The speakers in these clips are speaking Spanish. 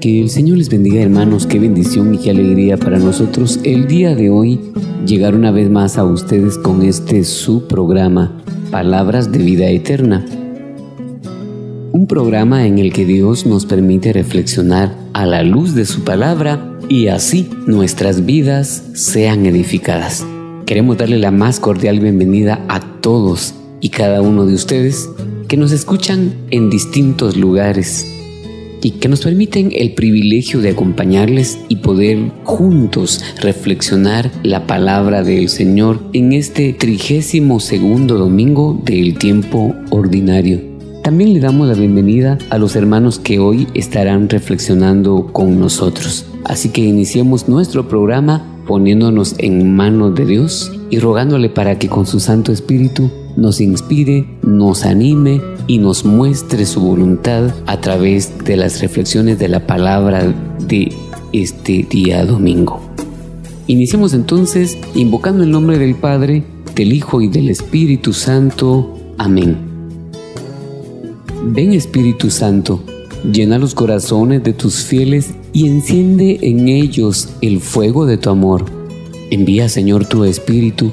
Que el Señor les bendiga hermanos, qué bendición y qué alegría para nosotros el día de hoy llegar una vez más a ustedes con este su programa, Palabras de Vida Eterna. Un programa en el que Dios nos permite reflexionar a la luz de su palabra y así nuestras vidas sean edificadas. Queremos darle la más cordial bienvenida a todos y cada uno de ustedes que nos escuchan en distintos lugares y que nos permiten el privilegio de acompañarles y poder juntos reflexionar la palabra del Señor en este trigésimo segundo domingo del tiempo ordinario. También le damos la bienvenida a los hermanos que hoy estarán reflexionando con nosotros. Así que iniciemos nuestro programa poniéndonos en manos de Dios y rogándole para que con su Santo Espíritu nos inspire, nos anime y nos muestre su voluntad a través de las reflexiones de la palabra de este día domingo. Iniciemos entonces invocando el nombre del Padre, del Hijo y del Espíritu Santo. Amén. Ven Espíritu Santo, llena los corazones de tus fieles y enciende en ellos el fuego de tu amor. Envía Señor tu Espíritu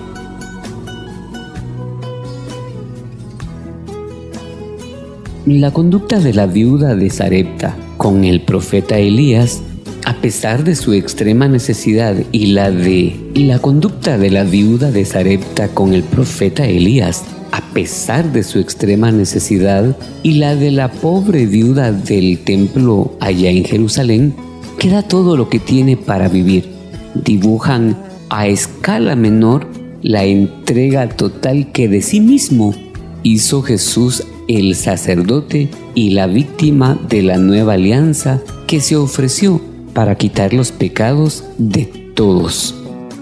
La conducta de la viuda de Sarepta con el profeta Elías, a pesar de su extrema necesidad, y la de la conducta de la viuda de Sarepta con el profeta Elías, a pesar de su extrema necesidad, y la de la pobre viuda del templo allá en Jerusalén, queda todo lo que tiene para vivir. Dibujan a escala menor la entrega total que de sí mismo hizo Jesús el sacerdote y la víctima de la nueva alianza que se ofreció para quitar los pecados de todos.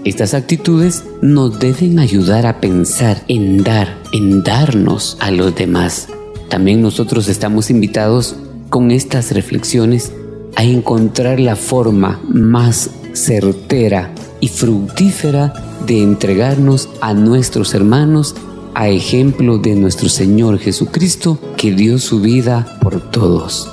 Estas actitudes nos deben ayudar a pensar en dar, en darnos a los demás. También nosotros estamos invitados con estas reflexiones a encontrar la forma más certera y fructífera de entregarnos a nuestros hermanos a ejemplo de nuestro Señor Jesucristo que dio su vida por todos.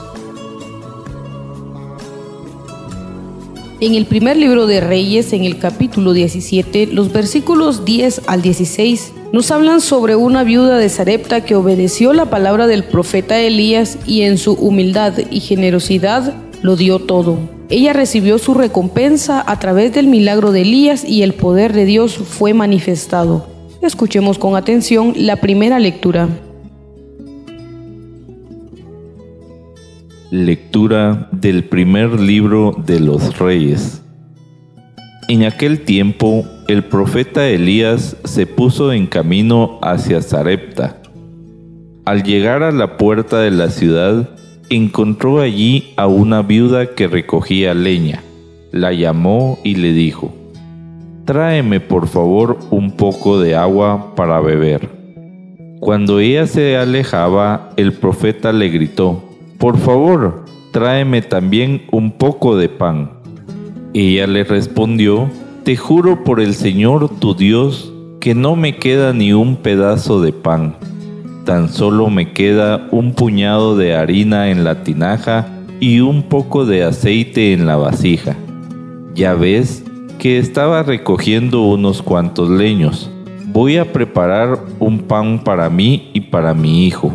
En el primer libro de Reyes, en el capítulo 17, los versículos 10 al 16, nos hablan sobre una viuda de Sarepta que obedeció la palabra del profeta Elías y en su humildad y generosidad lo dio todo. Ella recibió su recompensa a través del milagro de Elías y el poder de Dios fue manifestado. Escuchemos con atención la primera lectura. Lectura del primer libro de los reyes. En aquel tiempo el profeta Elías se puso en camino hacia Sarepta. Al llegar a la puerta de la ciudad, encontró allí a una viuda que recogía leña. La llamó y le dijo, tráeme por favor un poco de agua para beber. Cuando ella se alejaba, el profeta le gritó, por favor, tráeme también un poco de pan. Ella le respondió, te juro por el Señor tu Dios que no me queda ni un pedazo de pan. tan solo me queda un puñado de harina en la tinaja y un poco de aceite en la vasija. Ya ves que estaba recogiendo unos cuantos leños. Voy a preparar un pan para mí y para mi hijo.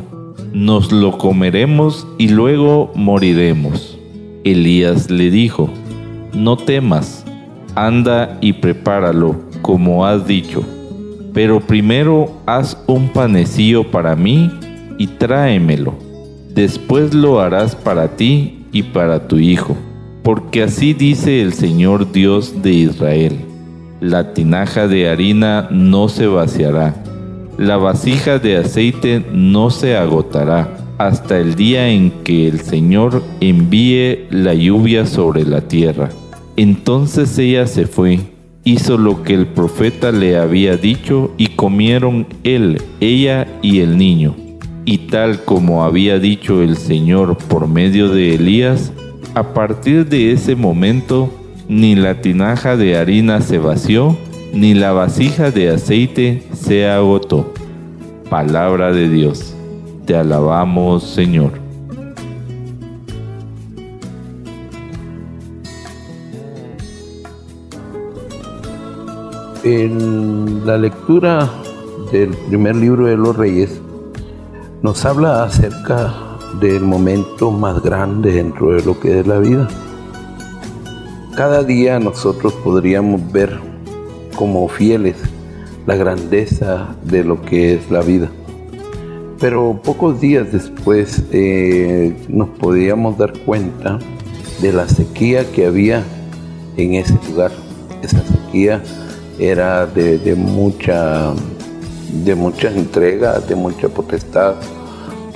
Nos lo comeremos y luego moriremos. Elías le dijo, no temas, anda y prepáralo como has dicho. Pero primero haz un panecillo para mí y tráemelo. Después lo harás para ti y para tu hijo, porque así dice el Señor Dios de Israel. La tinaja de harina no se vaciará, la vasija de aceite no se agotará, hasta el día en que el Señor envíe la lluvia sobre la tierra. Entonces ella se fue hizo lo que el profeta le había dicho y comieron él, ella y el niño. Y tal como había dicho el Señor por medio de Elías, a partir de ese momento ni la tinaja de harina se vació, ni la vasija de aceite se agotó. Palabra de Dios. Te alabamos, Señor. En la lectura del primer libro de los reyes nos habla acerca del momento más grande dentro de lo que es la vida. Cada día nosotros podríamos ver como fieles la grandeza de lo que es la vida. Pero pocos días después eh, nos podíamos dar cuenta de la sequía que había en ese lugar. Esa sequía era de, mucha, de mucha entrega, de mucha potestad,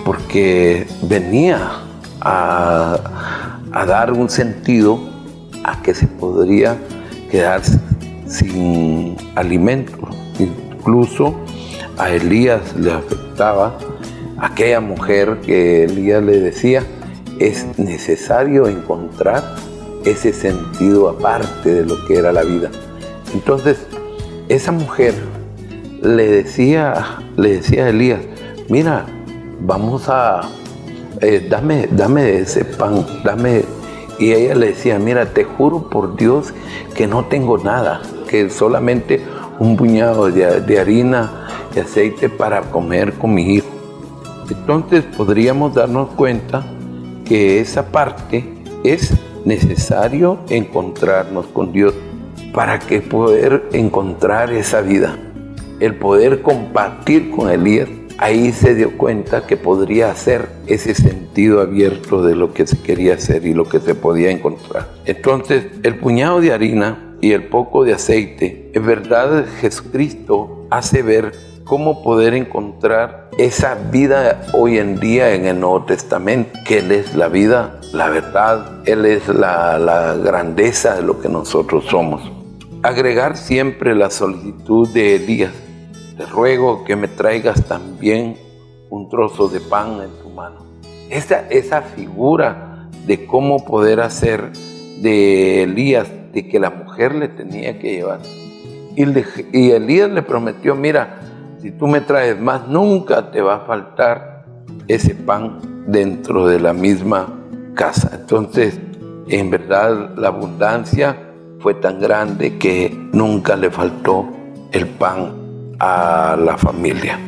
porque venía a, dar un sentido a que se podría quedar sin alimento. Incluso a Elías le afectaba aquella mujer que Elías le decía, es necesario encontrar ese sentido aparte de lo que era la vida. Entonces, esa mujer le decía, le decía a Elías, mira, vamos a, eh, dame, dame ese pan, dame. Y ella le decía, mira, te juro por Dios que no tengo nada, que solamente un puñado de, harina y aceite para comer con mi hijo. Entonces podríamos darnos cuenta que esa parte es necesario encontrarnos con Dios para que poder encontrar esa vida, el poder compartir con Elías, ahí se dio cuenta que podría hacer ese sentido abierto de lo que se quería hacer y lo que se podía encontrar. Entonces, el puñado de harina y el poco de aceite, en verdad Jesucristo hace ver cómo poder encontrar esa vida hoy en día en el Nuevo Testamento, que Él es la vida, la verdad, Él es la, la grandeza de lo que nosotros somos agregar siempre la solicitud de Elías. Te ruego que me traigas también un trozo de pan en tu mano. Esa, esa figura de cómo poder hacer de Elías, de que la mujer le tenía que llevar. Y, y Elías le prometió, mira, si tú me traes más, nunca te va a faltar ese pan dentro de la misma casa. Entonces, en verdad, la abundancia fue tan grande que nunca le faltó el pan a la familia.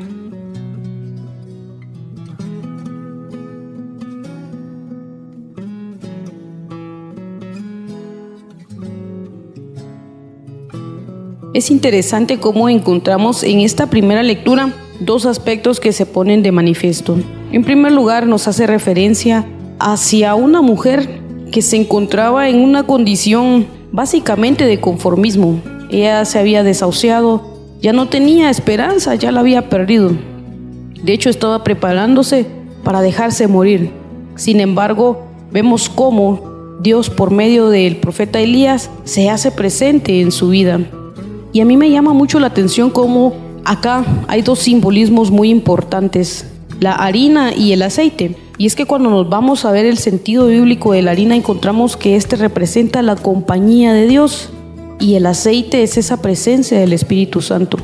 Es interesante cómo encontramos en esta primera lectura dos aspectos que se ponen de manifiesto. En primer lugar, nos hace referencia hacia una mujer que se encontraba en una condición básicamente de conformismo. Ella se había desahuciado, ya no tenía esperanza, ya la había perdido. De hecho, estaba preparándose para dejarse morir. Sin embargo, vemos cómo Dios por medio del profeta Elías se hace presente en su vida. Y a mí me llama mucho la atención cómo acá hay dos simbolismos muy importantes, la harina y el aceite. Y es que cuando nos vamos a ver el sentido bíblico de la harina encontramos que este representa la compañía de Dios y el aceite es esa presencia del Espíritu Santo.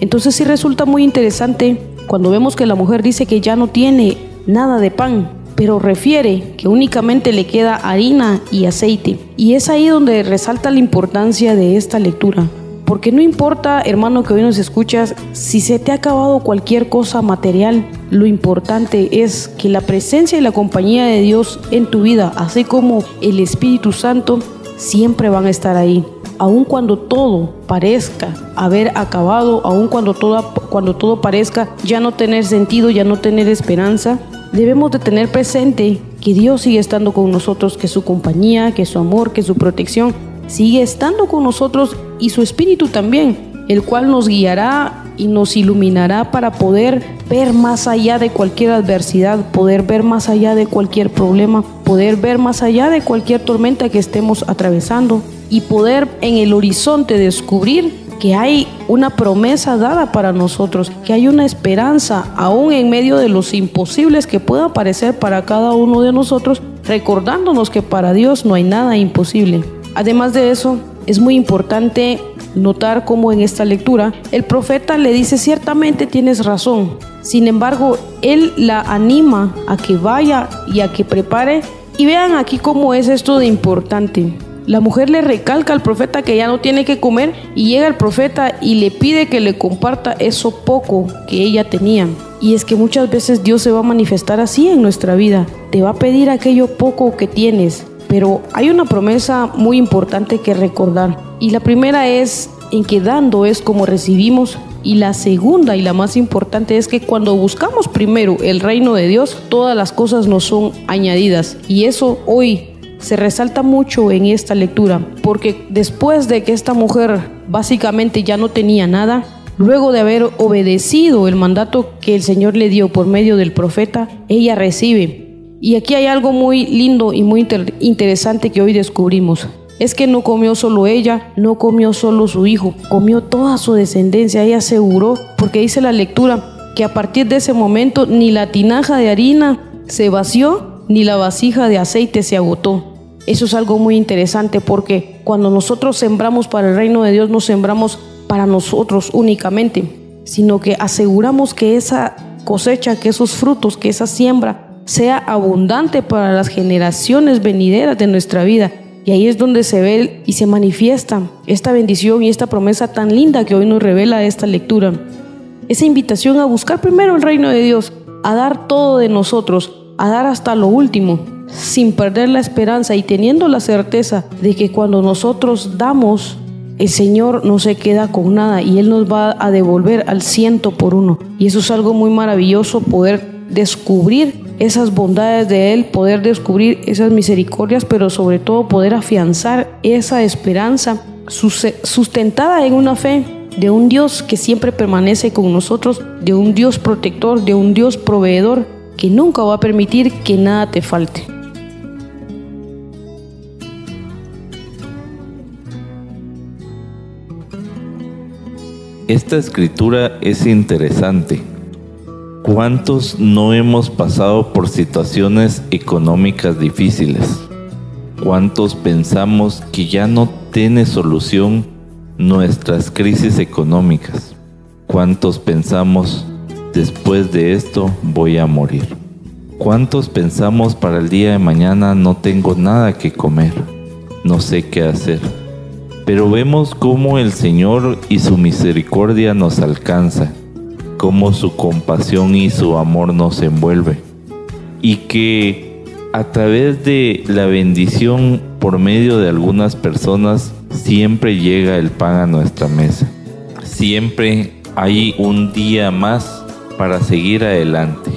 Entonces sí resulta muy interesante cuando vemos que la mujer dice que ya no tiene nada de pan, pero refiere que únicamente le queda harina y aceite. Y es ahí donde resalta la importancia de esta lectura. Porque no importa, hermano, que hoy nos escuchas, si se te ha acabado cualquier cosa material, lo importante es que la presencia y la compañía de Dios en tu vida, así como el Espíritu Santo, siempre van a estar ahí. Aun cuando todo parezca haber acabado, aun cuando todo, cuando todo parezca ya no tener sentido, ya no tener esperanza, debemos de tener presente que Dios sigue estando con nosotros, que su compañía, que su amor, que su protección sigue estando con nosotros y su espíritu también, el cual nos guiará y nos iluminará para poder ver más allá de cualquier adversidad, poder ver más allá de cualquier problema, poder ver más allá de cualquier tormenta que estemos atravesando y poder en el horizonte descubrir que hay una promesa dada para nosotros, que hay una esperanza aún en medio de los imposibles que puedan parecer para cada uno de nosotros, recordándonos que para Dios no hay nada imposible. Además de eso, es muy importante notar cómo en esta lectura el profeta le dice ciertamente tienes razón. Sin embargo, él la anima a que vaya y a que prepare. Y vean aquí cómo es esto de importante. La mujer le recalca al profeta que ya no tiene que comer y llega el profeta y le pide que le comparta eso poco que ella tenía. Y es que muchas veces Dios se va a manifestar así en nuestra vida. Te va a pedir aquello poco que tienes. Pero hay una promesa muy importante que recordar. Y la primera es en que dando es como recibimos. Y la segunda y la más importante es que cuando buscamos primero el reino de Dios, todas las cosas nos son añadidas. Y eso hoy se resalta mucho en esta lectura, porque después de que esta mujer básicamente ya no tenía nada, luego de haber obedecido el mandato que el Señor le dio por medio del profeta, ella recibe. Y aquí hay algo muy lindo y muy interesante que hoy descubrimos. Es que no comió solo ella, no comió solo su hijo, comió toda su descendencia. Ella aseguró, porque dice la lectura, que a partir de ese momento ni la tinaja de harina se vació ni la vasija de aceite se agotó. Eso es algo muy interesante porque cuando nosotros sembramos para el reino de Dios no sembramos para nosotros únicamente, sino que aseguramos que esa cosecha, que esos frutos, que esa siembra sea abundante para las generaciones venideras de nuestra vida. Y ahí es donde se ve y se manifiesta esta bendición y esta promesa tan linda que hoy nos revela esta lectura. Esa invitación a buscar primero el reino de Dios, a dar todo de nosotros, a dar hasta lo último, sin perder la esperanza y teniendo la certeza de que cuando nosotros damos, el Señor no se queda con nada y Él nos va a devolver al ciento por uno. Y eso es algo muy maravilloso, poder descubrir esas bondades de Él, poder descubrir esas misericordias, pero sobre todo poder afianzar esa esperanza sustentada en una fe de un Dios que siempre permanece con nosotros, de un Dios protector, de un Dios proveedor que nunca va a permitir que nada te falte. Esta escritura es interesante. ¿Cuántos no hemos pasado por situaciones económicas difíciles? ¿Cuántos pensamos que ya no tiene solución nuestras crisis económicas? ¿Cuántos pensamos después de esto voy a morir. ¿Cuántos pensamos para el día de mañana no tengo nada que comer? No sé qué hacer. Pero vemos cómo el Señor y su misericordia nos alcanza, cómo su compasión y su amor nos envuelve. Y que a través de la bendición por medio de algunas personas siempre llega el pan a nuestra mesa. Siempre hay un día más para seguir adelante.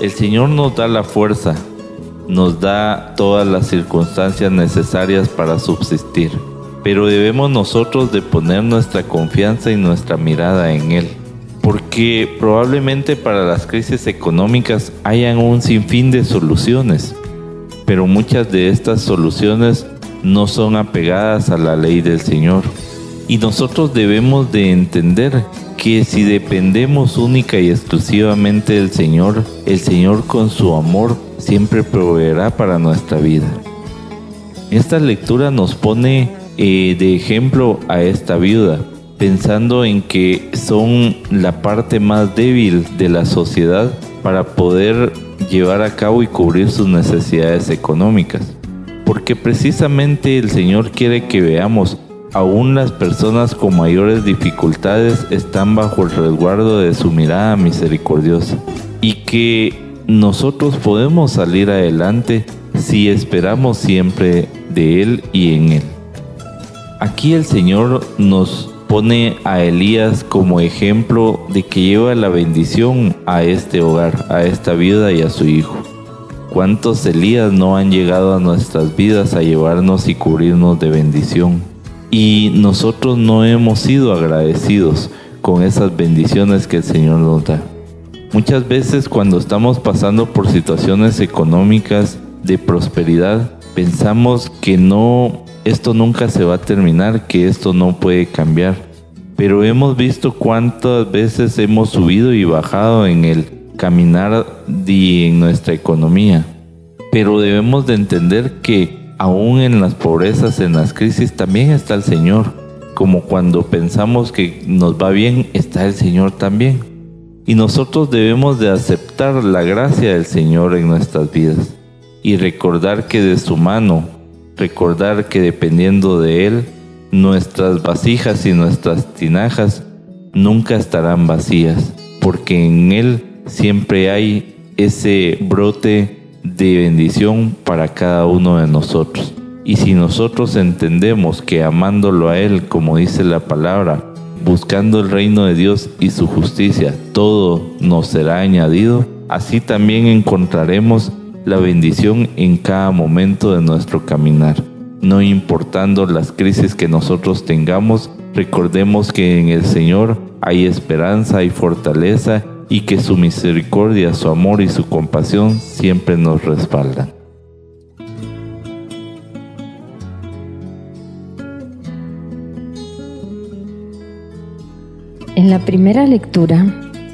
El Señor nos da la fuerza, nos da todas las circunstancias necesarias para subsistir, pero debemos nosotros de poner nuestra confianza y nuestra mirada en Él, porque probablemente para las crisis económicas hayan un sinfín de soluciones, pero muchas de estas soluciones no son apegadas a la ley del Señor. Y nosotros debemos de entender que si dependemos única y exclusivamente del Señor, el Señor con su amor siempre proveerá para nuestra vida. Esta lectura nos pone eh, de ejemplo a esta viuda pensando en que son la parte más débil de la sociedad para poder llevar a cabo y cubrir sus necesidades económicas. Porque precisamente el Señor quiere que veamos, aún las personas con mayores dificultades están bajo el resguardo de su mirada misericordiosa y que nosotros podemos salir adelante si esperamos siempre de Él y en Él. Aquí el Señor nos pone a Elías como ejemplo de que lleva la bendición a este hogar, a esta viuda y a su hijo. ¿Cuántos Elías no han llegado a nuestras vidas a llevarnos y cubrirnos de bendición? Y nosotros no hemos sido agradecidos con esas bendiciones que el Señor nos da. Muchas veces cuando estamos pasando por situaciones económicas de prosperidad, pensamos que no esto nunca se va a terminar, que esto no puede cambiar. Pero hemos visto cuántas veces hemos subido y bajado en el caminar y en nuestra economía. Pero debemos de entender que aún en las pobrezas, en las crisis, también está el Señor. Como cuando pensamos que nos va bien, está el Señor también. Y nosotros debemos de aceptar la gracia del Señor en nuestras vidas y recordar que de su mano recordar que dependiendo de Él, nuestras vasijas y nuestras tinajas nunca estarán vacías, porque en Él siempre hay ese brote de bendición para cada uno de nosotros. Y si nosotros entendemos que amándolo a Él, como dice la palabra, buscando el reino de Dios y su justicia, todo nos será añadido, así también encontraremos la bendición en cada momento de nuestro caminar. No importando las crisis que nosotros tengamos, recordemos que en el Señor hay esperanza y fortaleza y que su misericordia, su amor y su compasión siempre nos respaldan. En la primera lectura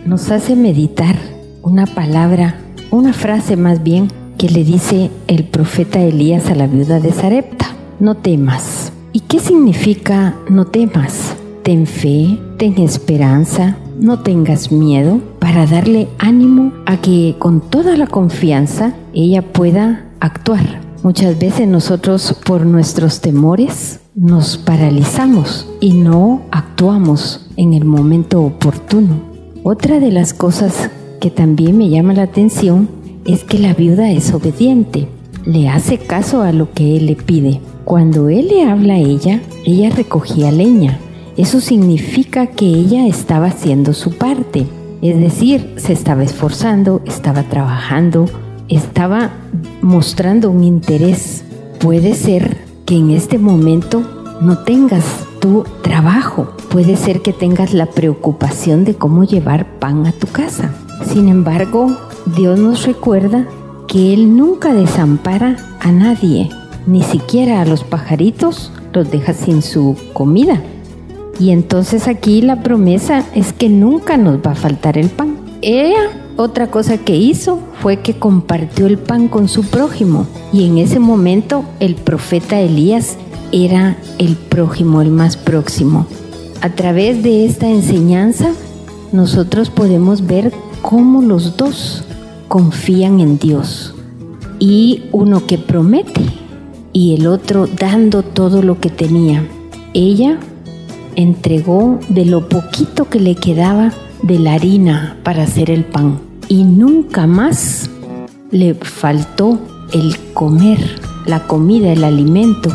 nos hace meditar una palabra, una frase más bien, que le dice el profeta Elías a la viuda de Sarepta, no temas. ¿Y qué significa no temas? Ten fe, ten esperanza, no tengas miedo para darle ánimo a que con toda la confianza ella pueda actuar. Muchas veces nosotros por nuestros temores nos paralizamos y no actuamos en el momento oportuno. Otra de las cosas que también me llama la atención es que la viuda es obediente, le hace caso a lo que él le pide. Cuando él le habla a ella, ella recogía leña. Eso significa que ella estaba haciendo su parte, es decir, se estaba esforzando, estaba trabajando, estaba mostrando un interés. Puede ser que en este momento no tengas tu trabajo, puede ser que tengas la preocupación de cómo llevar pan a tu casa. Sin embargo, Dios nos recuerda que Él nunca desampara a nadie, ni siquiera a los pajaritos los deja sin su comida. Y entonces aquí la promesa es que nunca nos va a faltar el pan. Ella, otra cosa que hizo fue que compartió el pan con su prójimo. Y en ese momento el profeta Elías era el prójimo, el más próximo. A través de esta enseñanza, nosotros podemos ver cómo los dos confían en Dios. Y uno que promete y el otro dando todo lo que tenía. Ella entregó de lo poquito que le quedaba de la harina para hacer el pan y nunca más le faltó el comer, la comida, el alimento.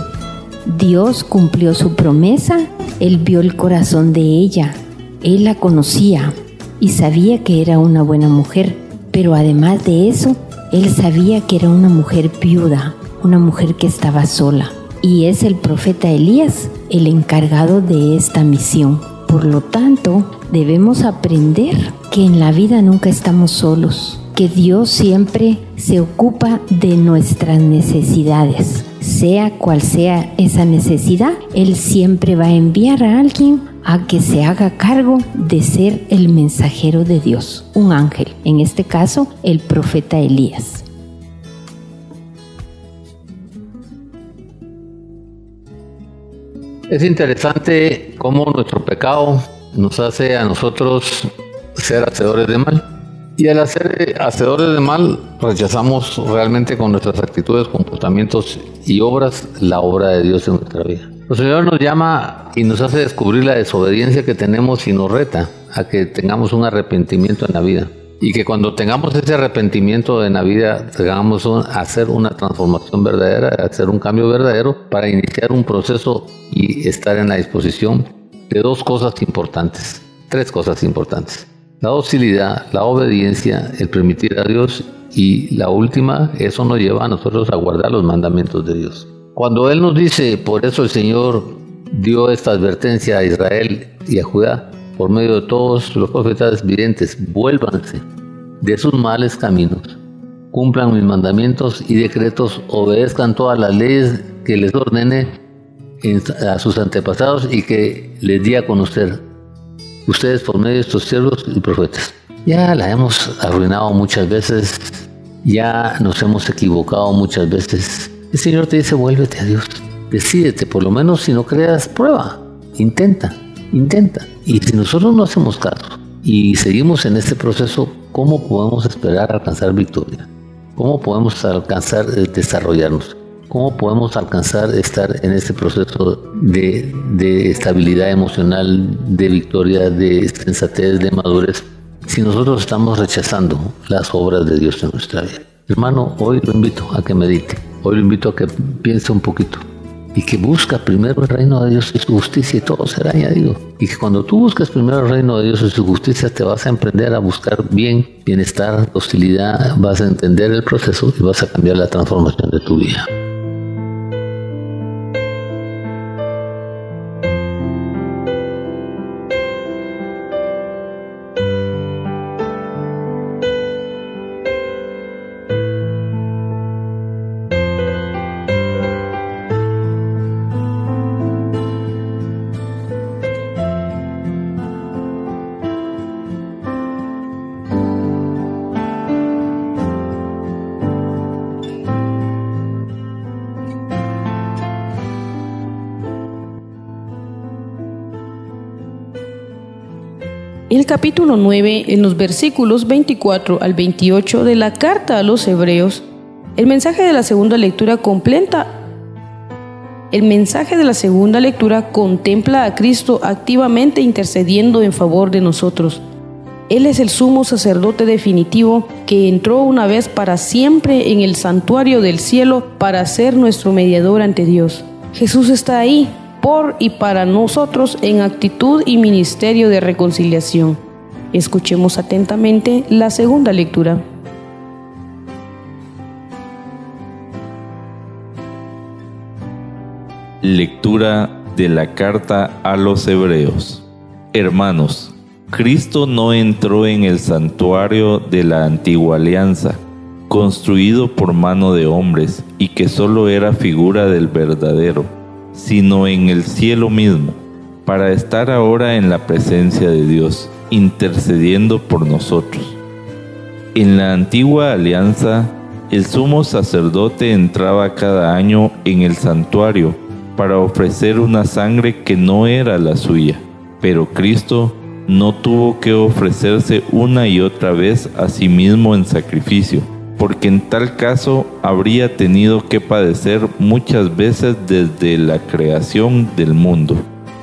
Dios cumplió su promesa, él vio el corazón de ella, él la conocía y sabía que era una buena mujer pero además de eso, él sabía que era una mujer viuda, una mujer que estaba sola. Y es el profeta Elías el encargado de esta misión. Por lo tanto, debemos aprender que en la vida nunca estamos solos, que Dios siempre se ocupa de nuestras necesidades. Sea cual sea esa necesidad, Él siempre va a enviar a alguien a que se haga cargo de ser el mensajero de Dios, un ángel, en este caso el profeta Elías. Es interesante cómo nuestro pecado nos hace a nosotros ser hacedores de mal. Y al ser hacedores de mal, rechazamos realmente con nuestras actitudes, comportamientos y obras la obra de Dios en nuestra vida. El Señor nos llama y nos hace descubrir la desobediencia que tenemos y nos reta a que tengamos un arrepentimiento en la vida. Y que cuando tengamos ese arrepentimiento en la vida, tengamos a hacer una transformación verdadera, hacer un cambio verdadero para iniciar un proceso y estar en la disposición de dos cosas importantes, tres cosas importantes. La docilidad, la obediencia, el permitir a Dios y la última, eso nos lleva a nosotros a guardar los mandamientos de Dios. Cuando Él nos dice, por eso el Señor dio esta advertencia a Israel y a Judá, por medio de todos los profetas videntes, vuélvanse de sus males caminos, cumplan mis mandamientos y decretos, obedezcan todas las leyes que les ordene a sus antepasados y que les di a conocer ustedes por medio de estos siervos y profetas. Ya la hemos arruinado muchas veces, ya nos hemos equivocado muchas veces. El Señor te dice, vuélvete a Dios, decídete, por lo menos si no creas, prueba, intenta, intenta. Y si nosotros no hacemos caso y seguimos en este proceso, ¿cómo podemos esperar alcanzar victoria? ¿Cómo podemos alcanzar eh, desarrollarnos? ¿Cómo podemos alcanzar estar en este proceso de, de estabilidad emocional, de victoria, de sensatez, de madurez, si nosotros estamos rechazando las obras de Dios en nuestra vida? Hermano, hoy lo invito a que medite, hoy lo invito a que piense un poquito y que busca primero el reino de Dios y su justicia y todo será añadido. Y que cuando tú buscas primero el reino de Dios y su justicia te vas a emprender a buscar bien, bienestar, hostilidad, vas a entender el proceso y vas a cambiar la transformación de tu vida. El capítulo 9, en los versículos 24 al 28 de la carta a los hebreos, el mensaje de la segunda lectura completa el mensaje de la segunda lectura contempla a Cristo activamente intercediendo en favor de nosotros. Él es el sumo sacerdote definitivo que entró una vez para siempre en el santuario del cielo para ser nuestro mediador ante Dios. Jesús está ahí y para nosotros en actitud y ministerio de reconciliación. Escuchemos atentamente la segunda lectura. Lectura de la carta a los Hebreos. Hermanos, Cristo no entró en el santuario de la antigua alianza, construido por mano de hombres y que solo era figura del verdadero sino en el cielo mismo, para estar ahora en la presencia de Dios, intercediendo por nosotros. En la antigua alianza, el sumo sacerdote entraba cada año en el santuario para ofrecer una sangre que no era la suya, pero Cristo no tuvo que ofrecerse una y otra vez a sí mismo en sacrificio porque en tal caso habría tenido que padecer muchas veces desde la creación del mundo.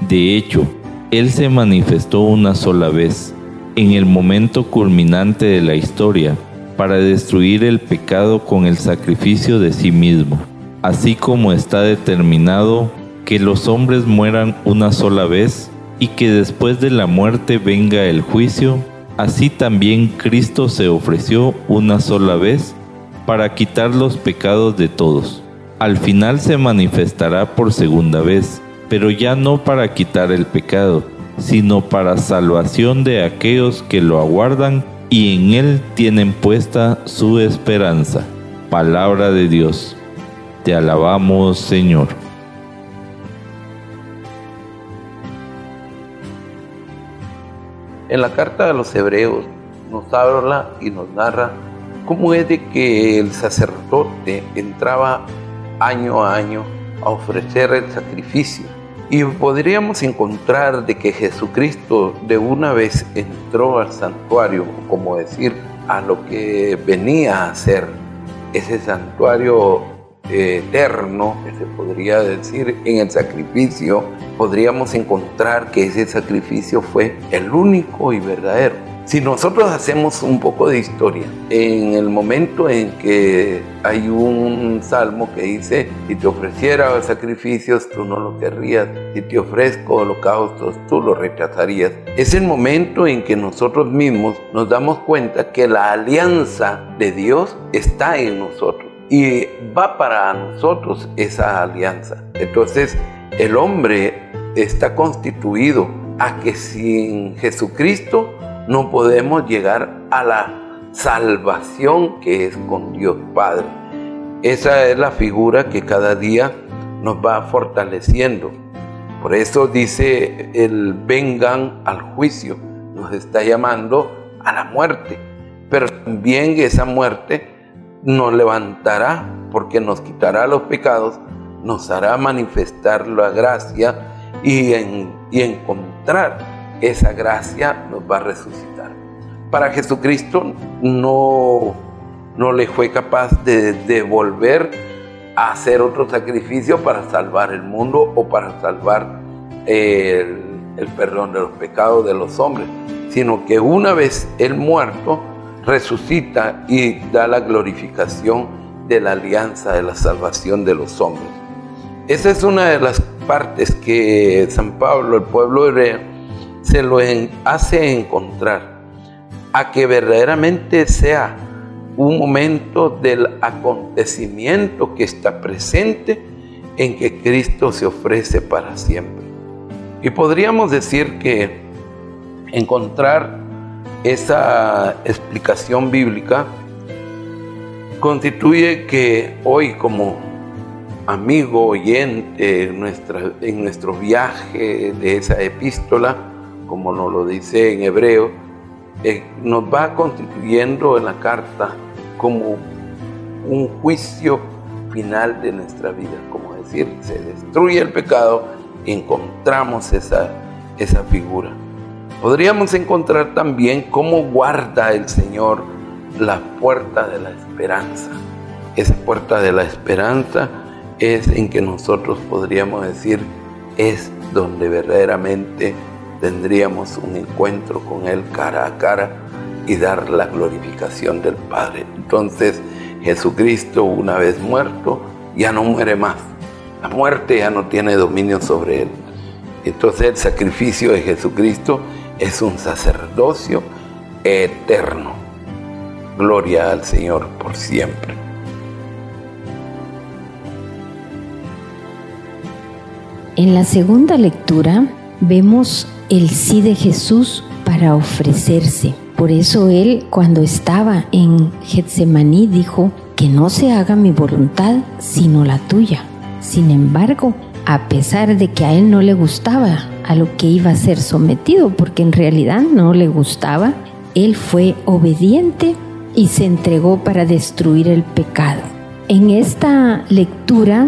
De hecho, Él se manifestó una sola vez, en el momento culminante de la historia, para destruir el pecado con el sacrificio de sí mismo, así como está determinado que los hombres mueran una sola vez y que después de la muerte venga el juicio Así también Cristo se ofreció una sola vez para quitar los pecados de todos. Al final se manifestará por segunda vez, pero ya no para quitar el pecado, sino para salvación de aquellos que lo aguardan y en Él tienen puesta su esperanza. Palabra de Dios. Te alabamos, Señor. En la carta a los hebreos nos habla y nos narra cómo es de que el sacerdote entraba año a año a ofrecer el sacrificio. Y podríamos encontrar de que Jesucristo de una vez entró al santuario, como decir, a lo que venía a ser ese santuario eterno, que se podría decir en el sacrificio, podríamos encontrar que ese sacrificio fue el único y verdadero. Si nosotros hacemos un poco de historia, en el momento en que hay un salmo que dice, si te ofreciera sacrificios, tú no lo querrías, si te ofrezco holocaustos, tú lo rechazarías. Es el momento en que nosotros mismos nos damos cuenta que la alianza de Dios está en nosotros y va para nosotros esa alianza. Entonces, el hombre está constituido a que sin Jesucristo no podemos llegar a la salvación que es con Dios Padre. Esa es la figura que cada día nos va fortaleciendo. Por eso dice el vengan al juicio, nos está llamando a la muerte, pero también esa muerte nos levantará porque nos quitará los pecados, nos hará manifestar la gracia y, y encontrar esa gracia nos va a resucitar. Para Jesucristo no, no le fue capaz de, devolver a hacer otro sacrificio para salvar el mundo o para salvar el, el perdón de los pecados de los hombres, sino que una vez Él muerto, resucita y da la glorificación de la alianza de la salvación de los hombres. Esa es una de las partes que San Pablo, el pueblo hebreo, se lo hace encontrar a que verdaderamente sea un momento del acontecimiento que está presente en que Cristo se ofrece para siempre. Y podríamos decir que encontrar esa explicación bíblica constituye que hoy como amigo oyente nuestra, en nuestro viaje de esa epístola, como nos lo dice en hebreo, eh, nos va constituyendo en la carta como un juicio final de nuestra vida, como decir, se destruye el pecado y encontramos esa, esa figura. Podríamos encontrar también cómo guarda el Señor la puerta de la esperanza. Esa puerta de la esperanza es en que nosotros podríamos decir es donde verdaderamente tendríamos un encuentro con Él cara a cara y dar la glorificación del Padre. Entonces Jesucristo, una vez muerto, ya no muere más. La muerte ya no tiene dominio sobre Él. Entonces el sacrificio de Jesucristo es un sacerdocio eterno. Gloria al Señor por siempre. En la segunda lectura vemos el sí de Jesús para ofrecerse. Por eso él cuando estaba en Getsemaní dijo, que no se haga mi voluntad sino la tuya. Sin embargo, a pesar de que a él no le gustaba a lo que iba a ser sometido, porque en realidad no le gustaba, él fue obediente y se entregó para destruir el pecado. En esta lectura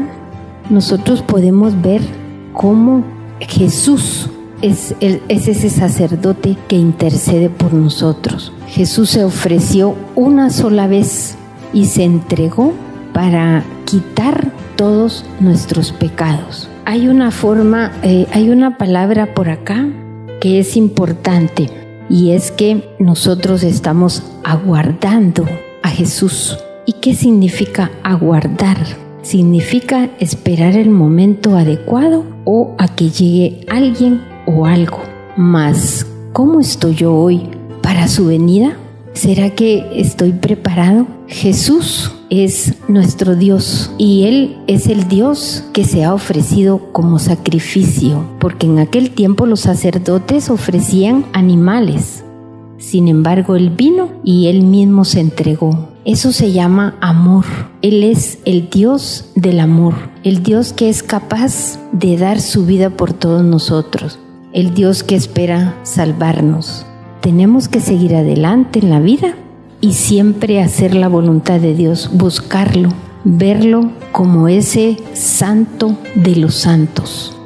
nosotros podemos ver cómo Jesús es, ese sacerdote que intercede por nosotros. Jesús se ofreció una sola vez y se entregó para quitar todos nuestros pecados. Hay una forma, eh, hay una palabra por acá que es importante y es que nosotros estamos aguardando a Jesús. ¿Y qué significa aguardar? Significa esperar el momento adecuado o a que llegue alguien o algo. Mas, ¿cómo estoy yo hoy para su venida? ¿Será que estoy preparado? Jesús es nuestro Dios y Él es el Dios que se ha ofrecido como sacrificio, porque en aquel tiempo los sacerdotes ofrecían animales. Sin embargo, Él vino y Él mismo se entregó. Eso se llama amor. Él es el Dios del amor, el Dios que es capaz de dar su vida por todos nosotros el Dios que espera salvarnos tenemos que seguir adelante en la vida y siempre hacer la voluntad de Dios, buscarlo, verlo como ese santo de los santos.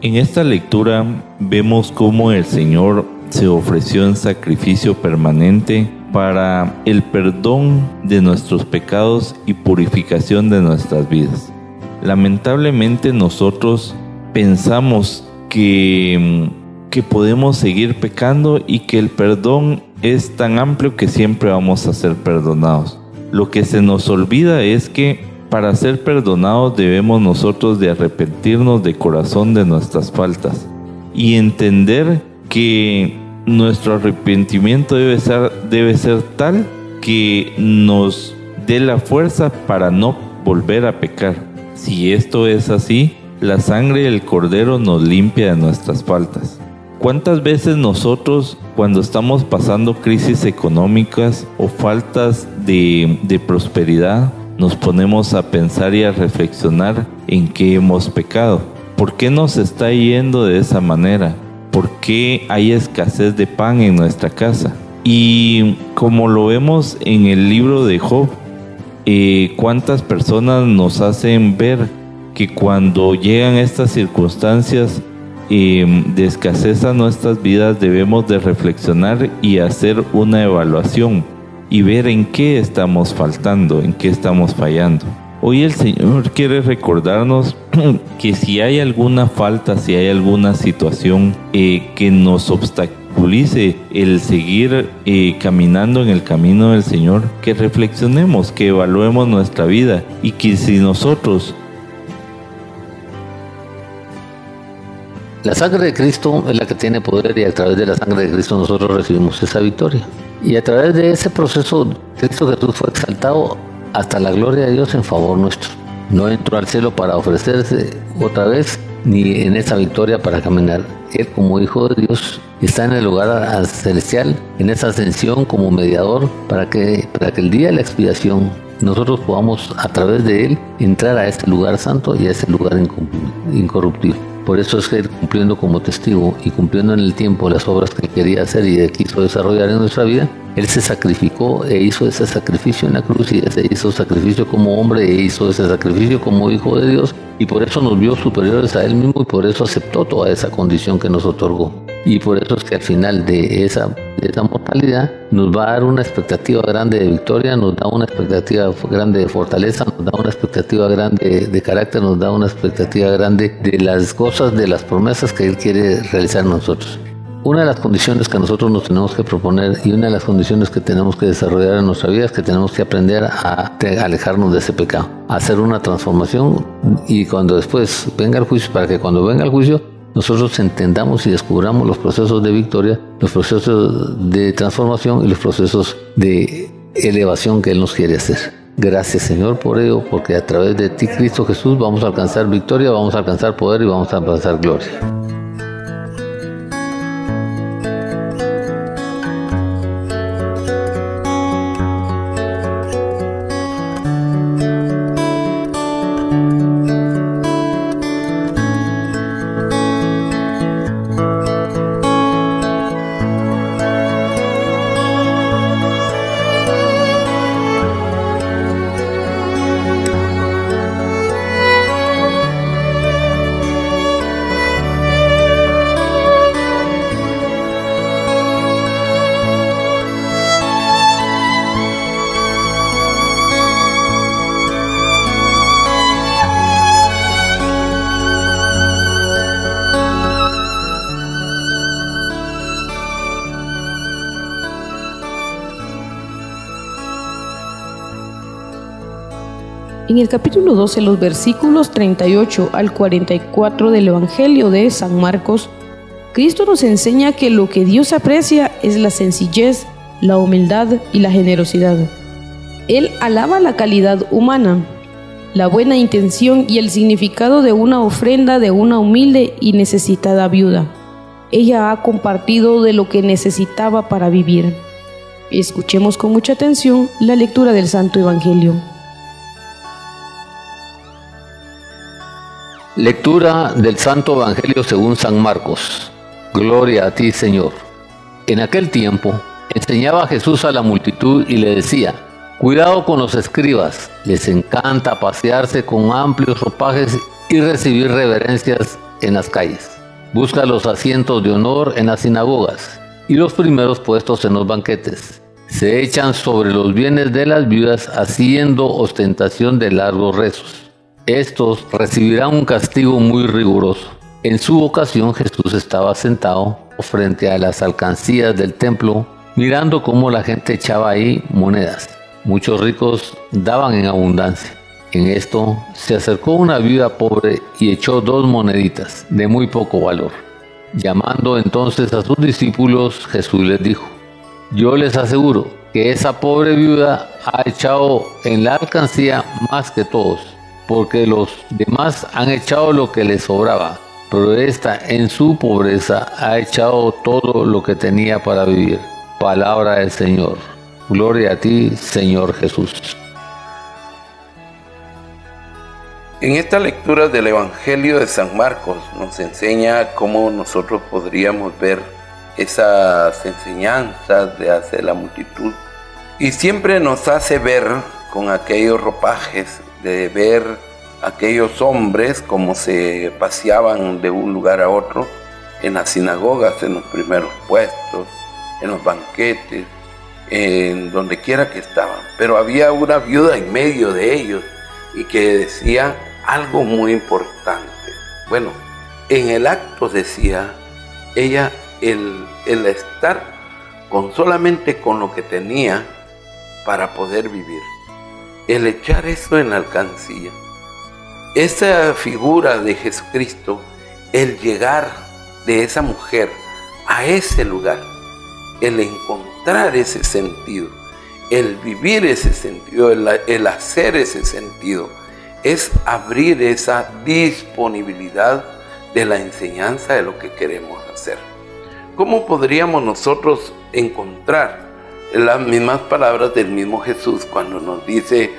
En esta lectura vemos cómo el Señor se ofreció en sacrificio permanente para el perdón de nuestros pecados y purificación de nuestras vidas. Lamentablemente nosotros pensamos que, que podemos seguir pecando y que el perdón es tan amplio que siempre vamos a ser perdonados. Lo que se nos olvida es que para ser perdonados debemos nosotros de arrepentirnos de corazón de nuestras faltas y entender que nuestro arrepentimiento debe ser, debe ser tal que nos dé la fuerza para no volver a pecar. Si esto es así, la sangre del cordero nos limpia de nuestras faltas. ¿Cuántas veces nosotros cuando estamos pasando crisis económicas o faltas de, de prosperidad nos ponemos a pensar y a reflexionar en qué hemos pecado? ¿Por qué nos está yendo de esa manera? ¿Por qué hay escasez de pan en nuestra casa? Y como lo vemos en el libro de Job, eh, cuántas personas nos hacen ver que cuando llegan estas circunstancias eh, de escasez a nuestras vidas debemos de reflexionar y hacer una evaluación y ver en qué estamos faltando, en qué estamos fallando. Hoy el Señor quiere recordarnos que si hay alguna falta, si hay alguna situación eh, que nos obstaculice el seguir eh, caminando en el camino del Señor, que reflexionemos, que evaluemos nuestra vida y que si nosotros La sangre de Cristo es la que tiene poder y a través de la sangre de Cristo nosotros recibimos esa victoria. Y a través de ese proceso, Cristo Jesús fue exaltado hasta la gloria de Dios en favor nuestro. No entró al cielo para ofrecerse otra vez, ni en esa victoria para caminar. Él como Hijo de Dios está en el lugar celestial, en esa ascensión como mediador, para que, para que el día de la expiación nosotros podamos a través de Él entrar a este lugar santo y a ese lugar incorruptible. Por eso es que cumpliendo como testigo y cumpliendo en el tiempo las obras que quería hacer y quiso desarrollar en nuestra vida, Él se sacrificó e hizo ese sacrificio en la cruz y se hizo sacrificio como hombre e hizo ese sacrificio como hijo de Dios y por eso nos vio superiores a Él mismo y por eso aceptó toda esa condición que nos otorgó. Y por eso es que al final de esa, de esa mortalidad nos va a dar una expectativa grande de victoria, nos da una expectativa grande de fortaleza, nos da una expectativa grande de carácter, nos da una expectativa grande de las cosas, de las promesas que Él quiere realizar en nosotros. Una de las condiciones que nosotros nos tenemos que proponer y una de las condiciones que tenemos que desarrollar en nuestra vida es que tenemos que aprender a alejarnos de ese pecado, a hacer una transformación y cuando después venga el juicio, para que cuando venga el juicio nosotros entendamos y descubramos los procesos de victoria, los procesos de transformación y los procesos de elevación que Él nos quiere hacer. Gracias Señor por ello, porque a través de ti Cristo Jesús vamos a alcanzar victoria, vamos a alcanzar poder y vamos a alcanzar gloria. El capítulo 12, los versículos 38 al 44 del Evangelio de San Marcos, Cristo nos enseña que lo que Dios aprecia es la sencillez, la humildad y la generosidad. Él alaba la calidad humana, la buena intención y el significado de una ofrenda de una humilde y necesitada viuda. Ella ha compartido de lo que necesitaba para vivir. Escuchemos con mucha atención la lectura del Santo Evangelio. Lectura del Santo Evangelio según San Marcos. Gloria a ti, Señor. En aquel tiempo enseñaba Jesús a la multitud y le decía, Cuidado con los escribas, les encanta pasearse con amplios ropajes y recibir reverencias en las calles. Busca los asientos de honor en las sinagogas y los primeros puestos en los banquetes. Se echan sobre los bienes de las viudas haciendo ostentación de largos rezos. Estos recibirán un castigo muy riguroso. En su ocasión Jesús estaba sentado frente a las alcancías del templo mirando cómo la gente echaba ahí monedas. Muchos ricos daban en abundancia. En esto se acercó una viuda pobre y echó dos moneditas de muy poco valor. Llamando entonces a sus discípulos, Jesús les dijo, yo les aseguro que esa pobre viuda ha echado en la alcancía más que todos, porque los demás han echado lo que les sobraba, pero esta en su pobreza ha echado todo lo que tenía para vivir. Palabra del Señor. Gloria a ti, Señor Jesús. En esta lectura del Evangelio de San Marcos nos enseña cómo nosotros podríamos ver esas enseñanzas de hacer la multitud y siempre nos hace ver con aquellos ropajes, de ver aquellos hombres como se paseaban de un lugar a otro en las sinagogas, en los primeros puestos, en los banquetes, en donde quiera que estaban. Pero había una viuda en medio de ellos y que decía algo muy importante. Bueno, en el acto decía ella el, el estar con solamente con lo que tenía para poder vivir. El echar eso en alcancía. Esa figura de Jesucristo, el llegar de esa mujer a ese lugar el encontrar ese sentido, el vivir ese sentido, el, hacer ese sentido, es abrir esa disponibilidad de la enseñanza de lo que queremos hacer. ¿Cómo podríamos nosotros encontrar las mismas palabras del mismo Jesús cuando nos dice,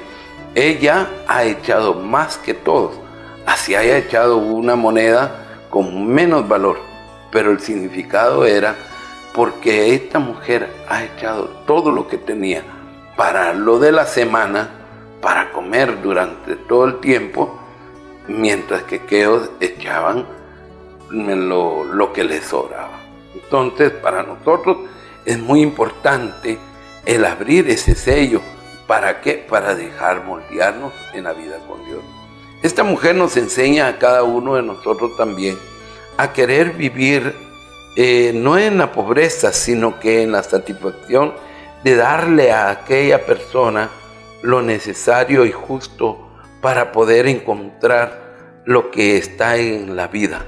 ella ha echado más que todos, así haya echado una moneda con menos valor, pero el significado era, porque esta mujer ha echado todo lo que tenía para lo de la semana, para comer durante todo el tiempo, mientras que aquellos echaban lo, lo que les sobraba. Entonces, para nosotros es muy importante el abrir ese sello. ¿Para qué? Para dejar moldearnos en la vida con Dios. Esta mujer nos enseña a cada uno de nosotros también a querer vivir eh, no en la pobreza, sino que en la satisfacción de darle a aquella persona lo necesario y justo para poder encontrar lo que está en la vida.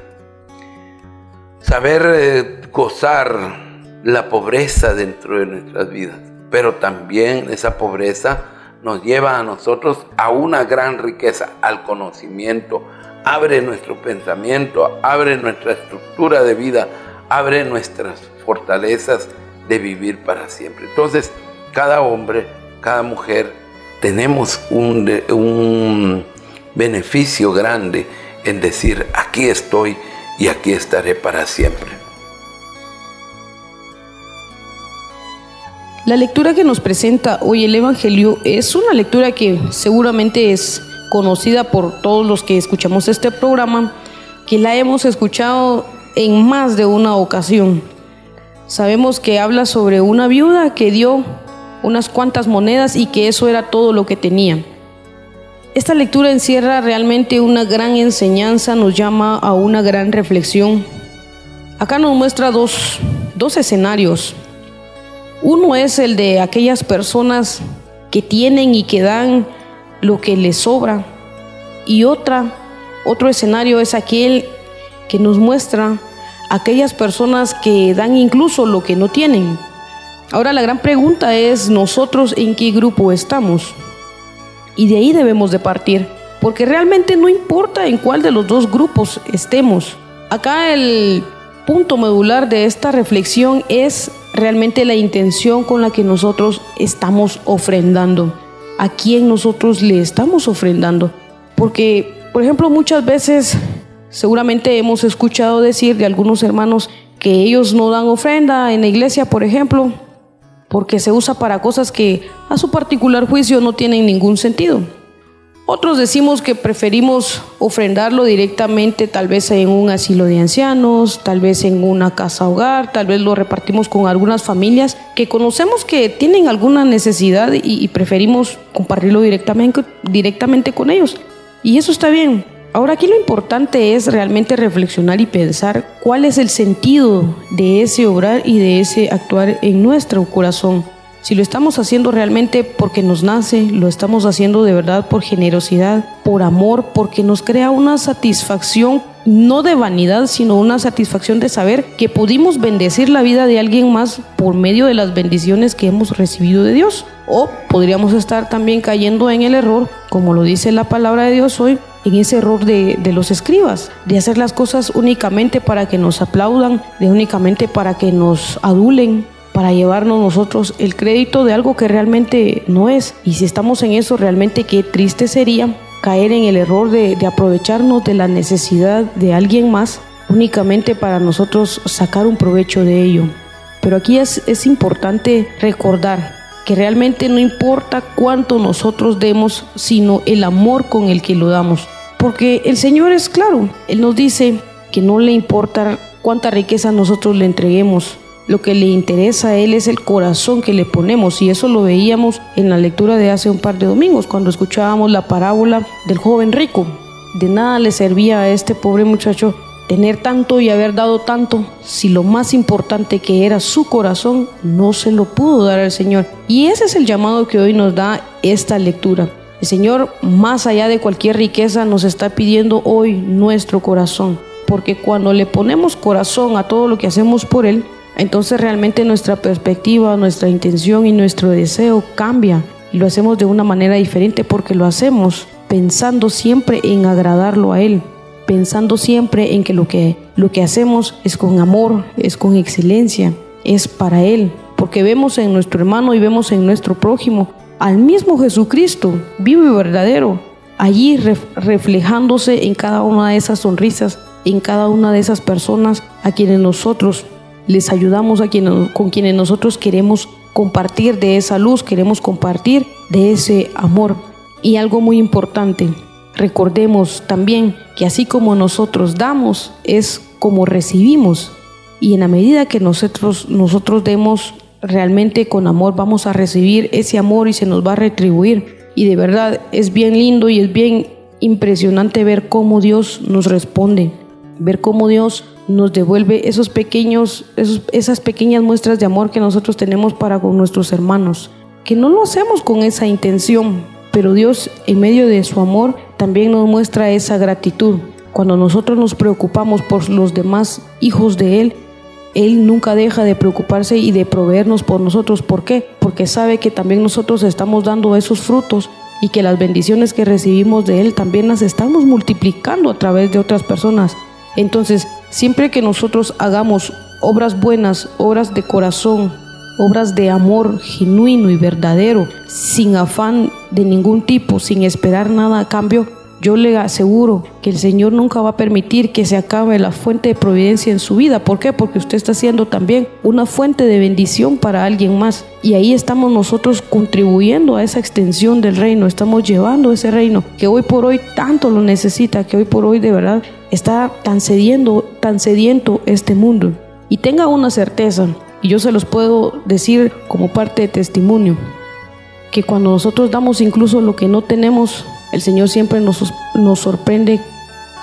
Saber eh, gozar la pobreza dentro de nuestras vidas, pero también esa pobreza nos lleva a nosotros a una gran riqueza, al conocimiento, abre nuestro pensamiento, abre nuestra estructura de vida, abre nuestras fortalezas de vivir para siempre. Entonces, cada hombre, cada mujer, tenemos un, un beneficio grande en decir, aquí estoy y aquí estaré para siempre. La lectura que nos presenta hoy el Evangelio es una lectura que seguramente es conocida por todos los que escuchamos este programa, que la hemos escuchado en más de una ocasión. Sabemos que habla sobre una viuda que dio unas cuantas monedas y que eso era todo lo que tenía. Esta lectura encierra realmente una gran enseñanza, nos llama a una gran reflexión. Acá nos muestra dos, dos escenarios. Uno es el de aquellas personas que tienen y que dan lo que les sobra. Y otra, otro escenario es aquel que nos muestra aquellas personas que dan incluso lo que no tienen. Ahora la gran pregunta es nosotros en qué grupo estamos. Y de ahí debemos de partir, porque realmente no importa en cuál de los dos grupos estemos. Acá el punto medular de esta reflexión es realmente la intención con la que nosotros estamos ofrendando. ¿A quién nosotros le estamos ofrendando? Porque, por ejemplo, muchas veces Seguramente hemos escuchado decir de algunos hermanos que ellos no dan ofrenda en la iglesia, por ejemplo, porque se usa para cosas que a su particular juicio no tienen ningún sentido. Otros decimos que preferimos ofrendarlo directamente, tal vez en un asilo de ancianos, tal vez en una casa hogar, tal vez lo repartimos con algunas familias que conocemos que tienen alguna necesidad y, preferimos compartirlo directamente, directamente con ellos. Y eso está bien. Ahora aquí lo importante es realmente reflexionar y pensar cuál es el sentido de ese obrar y de ese actuar en nuestro corazón. Si lo estamos haciendo realmente porque nos nace, lo estamos haciendo de verdad por generosidad, por amor, porque nos crea una satisfacción no de vanidad, sino una satisfacción de saber que pudimos bendecir la vida de alguien más por medio de las bendiciones que hemos recibido de Dios. O podríamos estar también cayendo en el error, como lo dice la palabra de Dios hoy, en ese error de, de, los escribas, de hacer las cosas únicamente para que nos aplaudan, de únicamente para que nos adulen, para llevarnos nosotros el crédito de algo que realmente no es. Y si estamos en eso, realmente qué triste sería caer en el error de, aprovecharnos de la necesidad de alguien más únicamente para nosotros sacar un provecho de ello. Pero aquí es, es importante recordar que realmente no importa cuánto nosotros demos, sino el amor con el que lo damos. Porque el Señor es claro, Él nos dice que no le importa cuánta riqueza nosotros le entreguemos, lo que le interesa a él es el corazón que le ponemos y eso lo veíamos en la lectura de hace un par de domingos cuando escuchábamos la parábola del joven rico. De nada le servía a este pobre muchacho tener tanto y haber dado tanto si lo más importante que era su corazón no se lo pudo dar al Señor. Y ese es el llamado que hoy nos da esta lectura. El Señor, más allá de cualquier riqueza, nos está pidiendo hoy nuestro corazón. Porque cuando le ponemos corazón a todo lo que hacemos por Él, entonces realmente nuestra perspectiva, nuestra intención y nuestro deseo cambia. Y lo hacemos de una manera diferente porque lo hacemos pensando siempre en agradarlo a Él, pensando siempre en que lo que, lo que hacemos es con amor, es con excelencia, es para Él, porque vemos en nuestro hermano y vemos en nuestro prójimo al mismo Jesucristo, vivo y verdadero, allí reflejándose en cada una de esas sonrisas, en cada una de esas personas a quienes nosotros les ayudamos a quienes, con quienes nosotros queremos compartir de esa luz, queremos compartir de ese amor. Y algo muy importante, recordemos también que así como nosotros damos, es como recibimos. Y en la medida que nosotros, nosotros demos realmente con amor, vamos a recibir ese amor y se nos va a retribuir. Y de verdad es bien lindo y es bien impresionante ver cómo Dios nos responde, ver cómo Dios nos devuelve esos pequeños, esas pequeñas muestras de amor que nosotros tenemos para con nuestros hermanos, que no lo hacemos con esa intención, pero Dios en medio de su amor también nos muestra esa gratitud. Cuando nosotros nos preocupamos por los demás hijos de Él, Él nunca deja de preocuparse y de proveernos por nosotros. ¿Por qué? Porque sabe que también nosotros estamos dando esos frutos y que las bendiciones que recibimos de Él también las estamos multiplicando a través de otras personas. Entonces, siempre que nosotros hagamos obras buenas, obras de corazón, obras de amor genuino y verdadero, sin afán de ningún tipo, sin esperar nada a cambio, yo le aseguro que el Señor nunca va a permitir que se acabe la fuente de providencia en su vida. ¿Por qué? Porque usted está siendo también una fuente de bendición para alguien más. Y ahí estamos nosotros contribuyendo a esa extensión del reino. Estamos llevando ese reino que hoy por hoy tanto lo necesita, que hoy por hoy de verdad está tan sediendo, tan sediento este mundo. Y tenga una certeza, y yo se los puedo decir como parte de testimonio, que cuando nosotros damos incluso lo que no tenemos, el Señor siempre nos, nos sorprende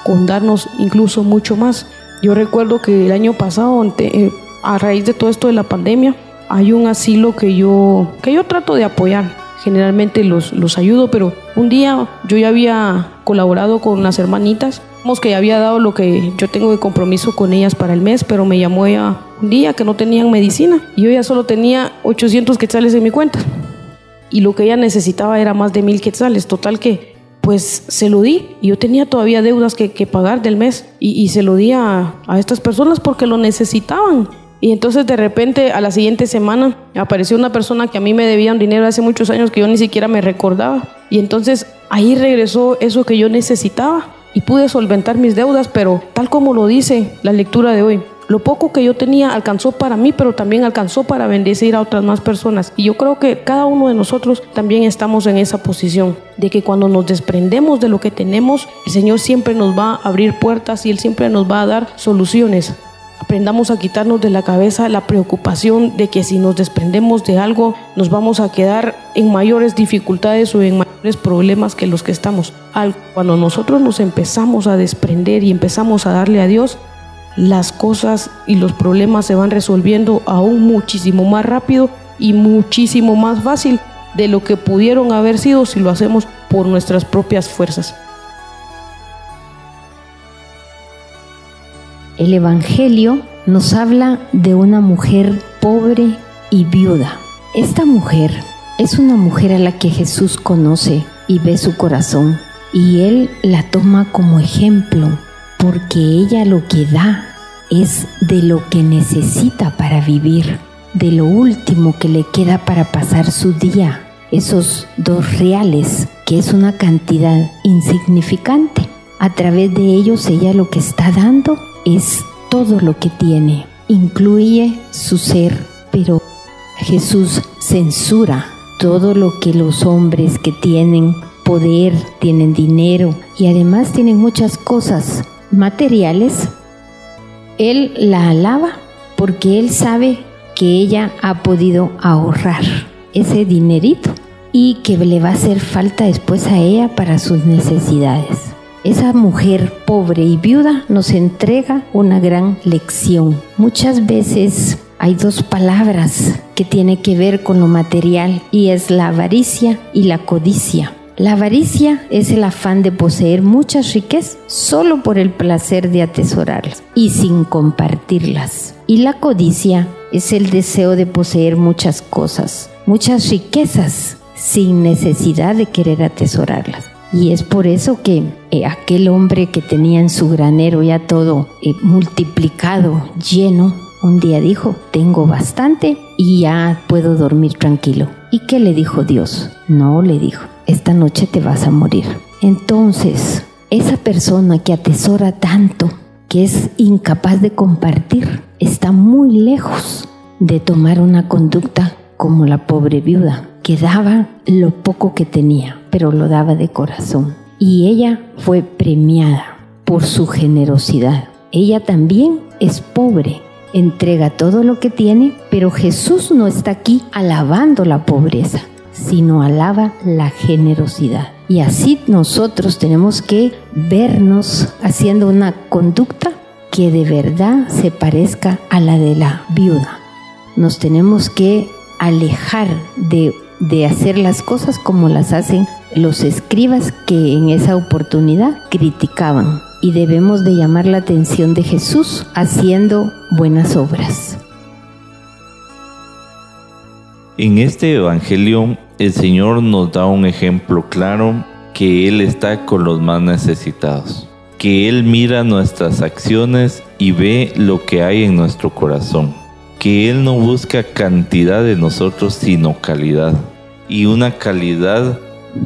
con darnos incluso mucho más. Yo recuerdo que el año pasado, eh, a raíz de todo esto de la pandemia, hay un asilo que yo, que yo trato de apoyar. Generalmente los, los ayudo, pero un día yo ya había colaborado con las hermanitas, que ya había dado lo que yo tengo de compromiso con ellas para el mes, pero me llamó ella un día que no tenían medicina y yo ya solo tenía 800 quetzales en mi cuenta y lo que ella necesitaba era más de mil quetzales. Total que pues se lo di. Yo tenía todavía deudas que, pagar del mes y, se lo di a, estas personas porque lo necesitaban. Y entonces de repente a la siguiente semana apareció una persona que a mí me debía un dinero hace muchos años que yo ni siquiera me recordaba. Y entonces ahí regresó eso que yo necesitaba y pude solventar mis deudas, pero tal como lo dice la lectura de hoy, lo poco que yo tenía alcanzó para mí, pero también alcanzó para bendecir a otras más personas. Y yo creo que cada uno de nosotros también estamos en esa posición, de que cuando nos desprendemos de lo que tenemos, el Señor siempre nos va a abrir puertas y Él siempre nos va a dar soluciones. Aprendamos a quitarnos de la cabeza la preocupación de que si nos desprendemos de algo nos vamos a quedar en mayores dificultades o en mayores problemas que los que estamos. Cuando nosotros nos empezamos a desprender y empezamos a darle a Dios, las cosas y los problemas se van resolviendo aún muchísimo más rápido y muchísimo más fácil de lo que pudieron haber sido si lo hacemos por nuestras propias fuerzas. El Evangelio nos habla de una mujer pobre y viuda. Esta mujer es una mujer a la que Jesús conoce y ve su corazón y Él la toma como ejemplo porque ella lo que da es de lo que necesita para vivir, de lo último que le queda para pasar su día, esos dos reales, que es una cantidad insignificante. A través de ellos ella lo que está dando es todo lo que tiene, incluye su ser, pero Jesús censura todo lo que los hombres que tienen poder, tienen dinero y además tienen muchas cosas materiales. Él la alaba porque él sabe que ella ha podido ahorrar ese dinerito y que le va a hacer falta después a ella para sus necesidades. Esa mujer pobre y viuda nos entrega una gran lección. Muchas veces hay dos palabras que tienen que ver con lo material y es la avaricia y la codicia. La avaricia es el afán de poseer muchas riquezas solo por el placer de atesorarlas y sin compartirlas. Y la codicia es el deseo de poseer muchas cosas, muchas riquezas sin necesidad de querer atesorarlas. Y es por eso que eh, aquel hombre que tenía en su granero ya todo eh, multiplicado, lleno, un día dijo, tengo bastante y ya puedo dormir tranquilo. ¿Y qué le dijo Dios? No le dijo, esta noche te vas a morir. Entonces, esa persona que atesora tanto, que es incapaz de compartir, está muy lejos de tomar una conducta como la pobre viuda, que daba lo poco que tenía, pero lo daba de corazón. Y ella fue premiada por su generosidad. Ella también es pobre, entrega todo lo que tiene, pero Jesús no está aquí alabando la pobreza, sino alaba la generosidad. Y así nosotros tenemos que vernos haciendo una conducta que de verdad se parezca a la de la viuda. Nos tenemos que alejar de de hacer las cosas como las hacen los escribas que en esa oportunidad criticaban. Y debemos de llamar la atención de Jesús haciendo buenas obras. En este Evangelio el Señor nos da un ejemplo claro que Él está con los más necesitados, que Él mira nuestras acciones y ve lo que hay en nuestro corazón que Él no busca cantidad de nosotros, sino calidad. Y una calidad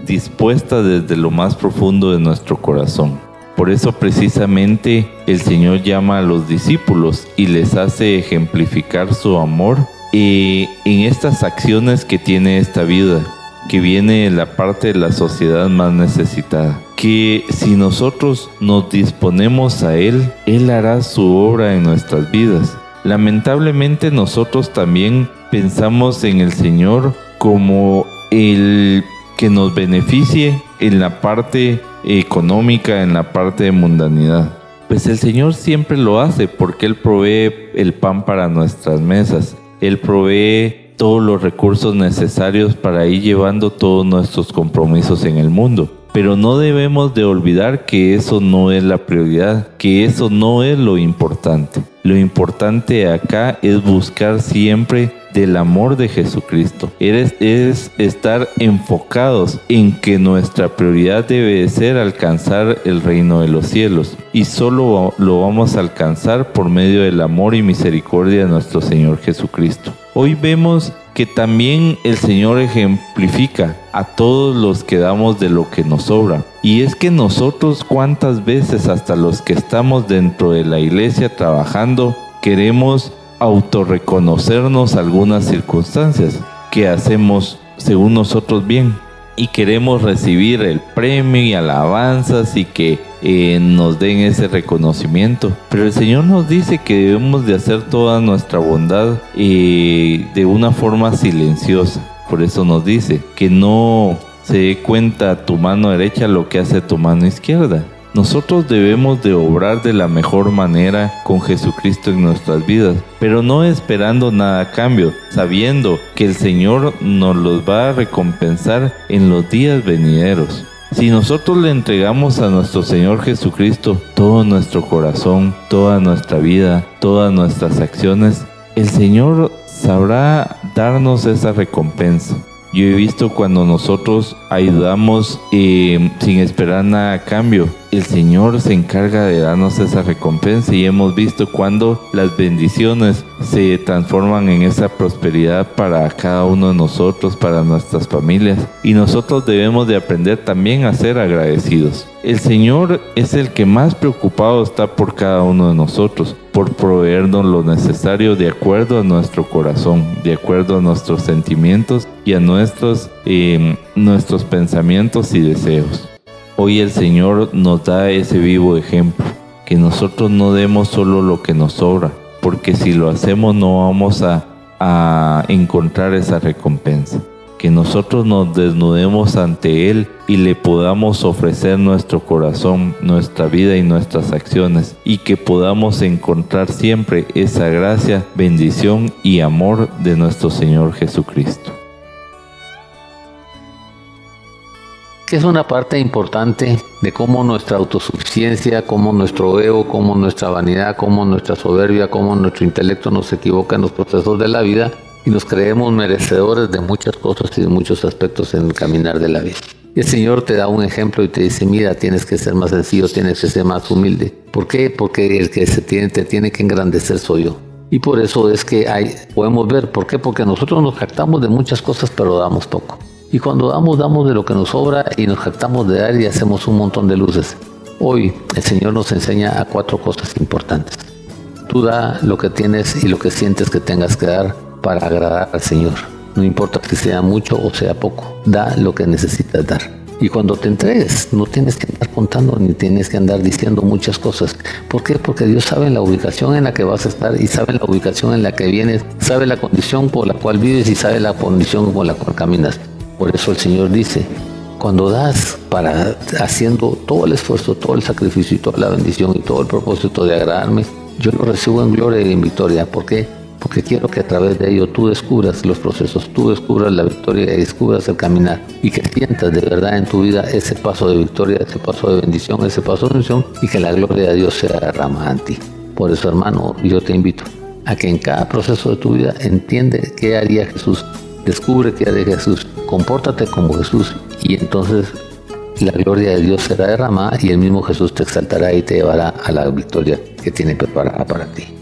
dispuesta desde lo más profundo de nuestro corazón. Por eso precisamente el Señor llama a los discípulos y les hace ejemplificar su amor eh, en estas acciones que tiene esta vida, que viene la parte de la sociedad más necesitada. Que si nosotros nos disponemos a Él, Él hará su obra en nuestras vidas Lamentablemente nosotros también pensamos en el Señor como el que nos beneficie en la parte económica, en la parte de mundanidad. Pues el Señor siempre lo hace porque Él provee el pan para nuestras mesas. Él provee todos los recursos necesarios para ir llevando todos nuestros compromisos en el mundo. Pero no debemos de olvidar que eso no es la prioridad, que eso no es lo importante. Lo importante acá es buscar siempre del amor de Jesucristo. Es, es estar enfocados en que nuestra prioridad debe ser alcanzar el reino de los cielos. Y solo lo vamos a alcanzar por medio del amor y misericordia de nuestro Señor Jesucristo. Hoy vemos que también el Señor ejemplifica a todos los que damos de lo que nos sobra. Y es que nosotros cuántas veces hasta los que estamos dentro de la iglesia trabajando, queremos autorreconocernos algunas circunstancias que hacemos según nosotros bien y queremos recibir el premio y alabanzas y que eh, nos den ese reconocimiento. Pero el Señor nos dice que debemos de hacer toda nuestra bondad eh, de una forma silenciosa. Por eso nos dice que no se dé cuenta tu mano derecha lo que hace tu mano izquierda. Nosotros debemos de obrar de la mejor manera con Jesucristo en nuestras vidas, pero no esperando nada a cambio, sabiendo que el Señor nos los va a recompensar en los días venideros. Si nosotros le entregamos a nuestro Señor Jesucristo todo nuestro corazón, toda nuestra vida, todas nuestras acciones, el Señor sabrá darnos esa recompensa. Yo he visto cuando nosotros ayudamos eh, sin esperar nada a cambio, el Señor se encarga de darnos esa recompensa y hemos visto cuando las bendiciones se transforman en esa prosperidad para cada uno de nosotros, para nuestras familias. Y nosotros debemos de aprender también a ser agradecidos. El Señor es el que más preocupado está por cada uno de nosotros, por proveernos lo necesario de acuerdo a nuestro corazón, de acuerdo a nuestros sentimientos y a nuestros, eh, nuestros pensamientos y deseos. Hoy el Señor nos da ese vivo ejemplo, que nosotros no demos solo lo que nos sobra, porque si lo hacemos no vamos a, encontrar esa recompensa. Que nosotros nos desnudemos ante Él y le podamos ofrecer nuestro corazón, nuestra vida y nuestras acciones, y que podamos encontrar siempre esa gracia, bendición y amor de nuestro Señor Jesucristo. Es una parte importante de cómo nuestra autosuficiencia, cómo nuestro ego, cómo nuestra vanidad, cómo nuestra soberbia, cómo nuestro intelecto nos equivoca en los procesos de la vida y nos creemos merecedores de muchas cosas y de muchos aspectos en el caminar de la vida. Y el Señor te da un ejemplo y te dice, mira, tienes que ser más sencillo, tienes que ser más humilde. ¿Por qué? Porque el que se tiene, te tiene que engrandecer soy yo. Y por eso es que hay, podemos ver, ¿por qué? Porque nosotros nos jactamos de muchas cosas, pero damos poco. Y cuando damos, damos de lo que nos sobra y nos jactamos de dar y hacemos un montón de luces. Hoy el Señor nos enseña a cuatro cosas importantes. Tú da lo que tienes y lo que sientes que tengas que dar para agradar al Señor. No importa si sea mucho o sea poco, da lo que necesitas dar. Y cuando te entregues, no tienes que andar contando ni tienes que andar diciendo muchas cosas. ¿Por qué? Porque Dios sabe la ubicación en la que vas a estar y sabe la ubicación en la que vienes, sabe la condición por la cual vives y sabe la condición por la cual caminas. Por eso el Señor dice, cuando das para haciendo todo el esfuerzo, todo el sacrificio y toda la bendición y todo el propósito de agradarme, yo lo recibo en gloria y en victoria. ¿Por qué? Porque quiero que a través de ello tú descubras los procesos, tú descubras la victoria y descubras el caminar y que sientas de verdad en tu vida ese paso de victoria, ese paso de bendición, ese paso de bendición y que la gloria de Dios sea derramada en ti. Por eso, hermano, yo te invito a que en cada proceso de tu vida entiende qué haría Jesús Descubre que de Jesús, compórtate como Jesús y entonces la gloria de Dios será derramada y el mismo Jesús te exaltará y te llevará a la victoria que tiene preparada para ti.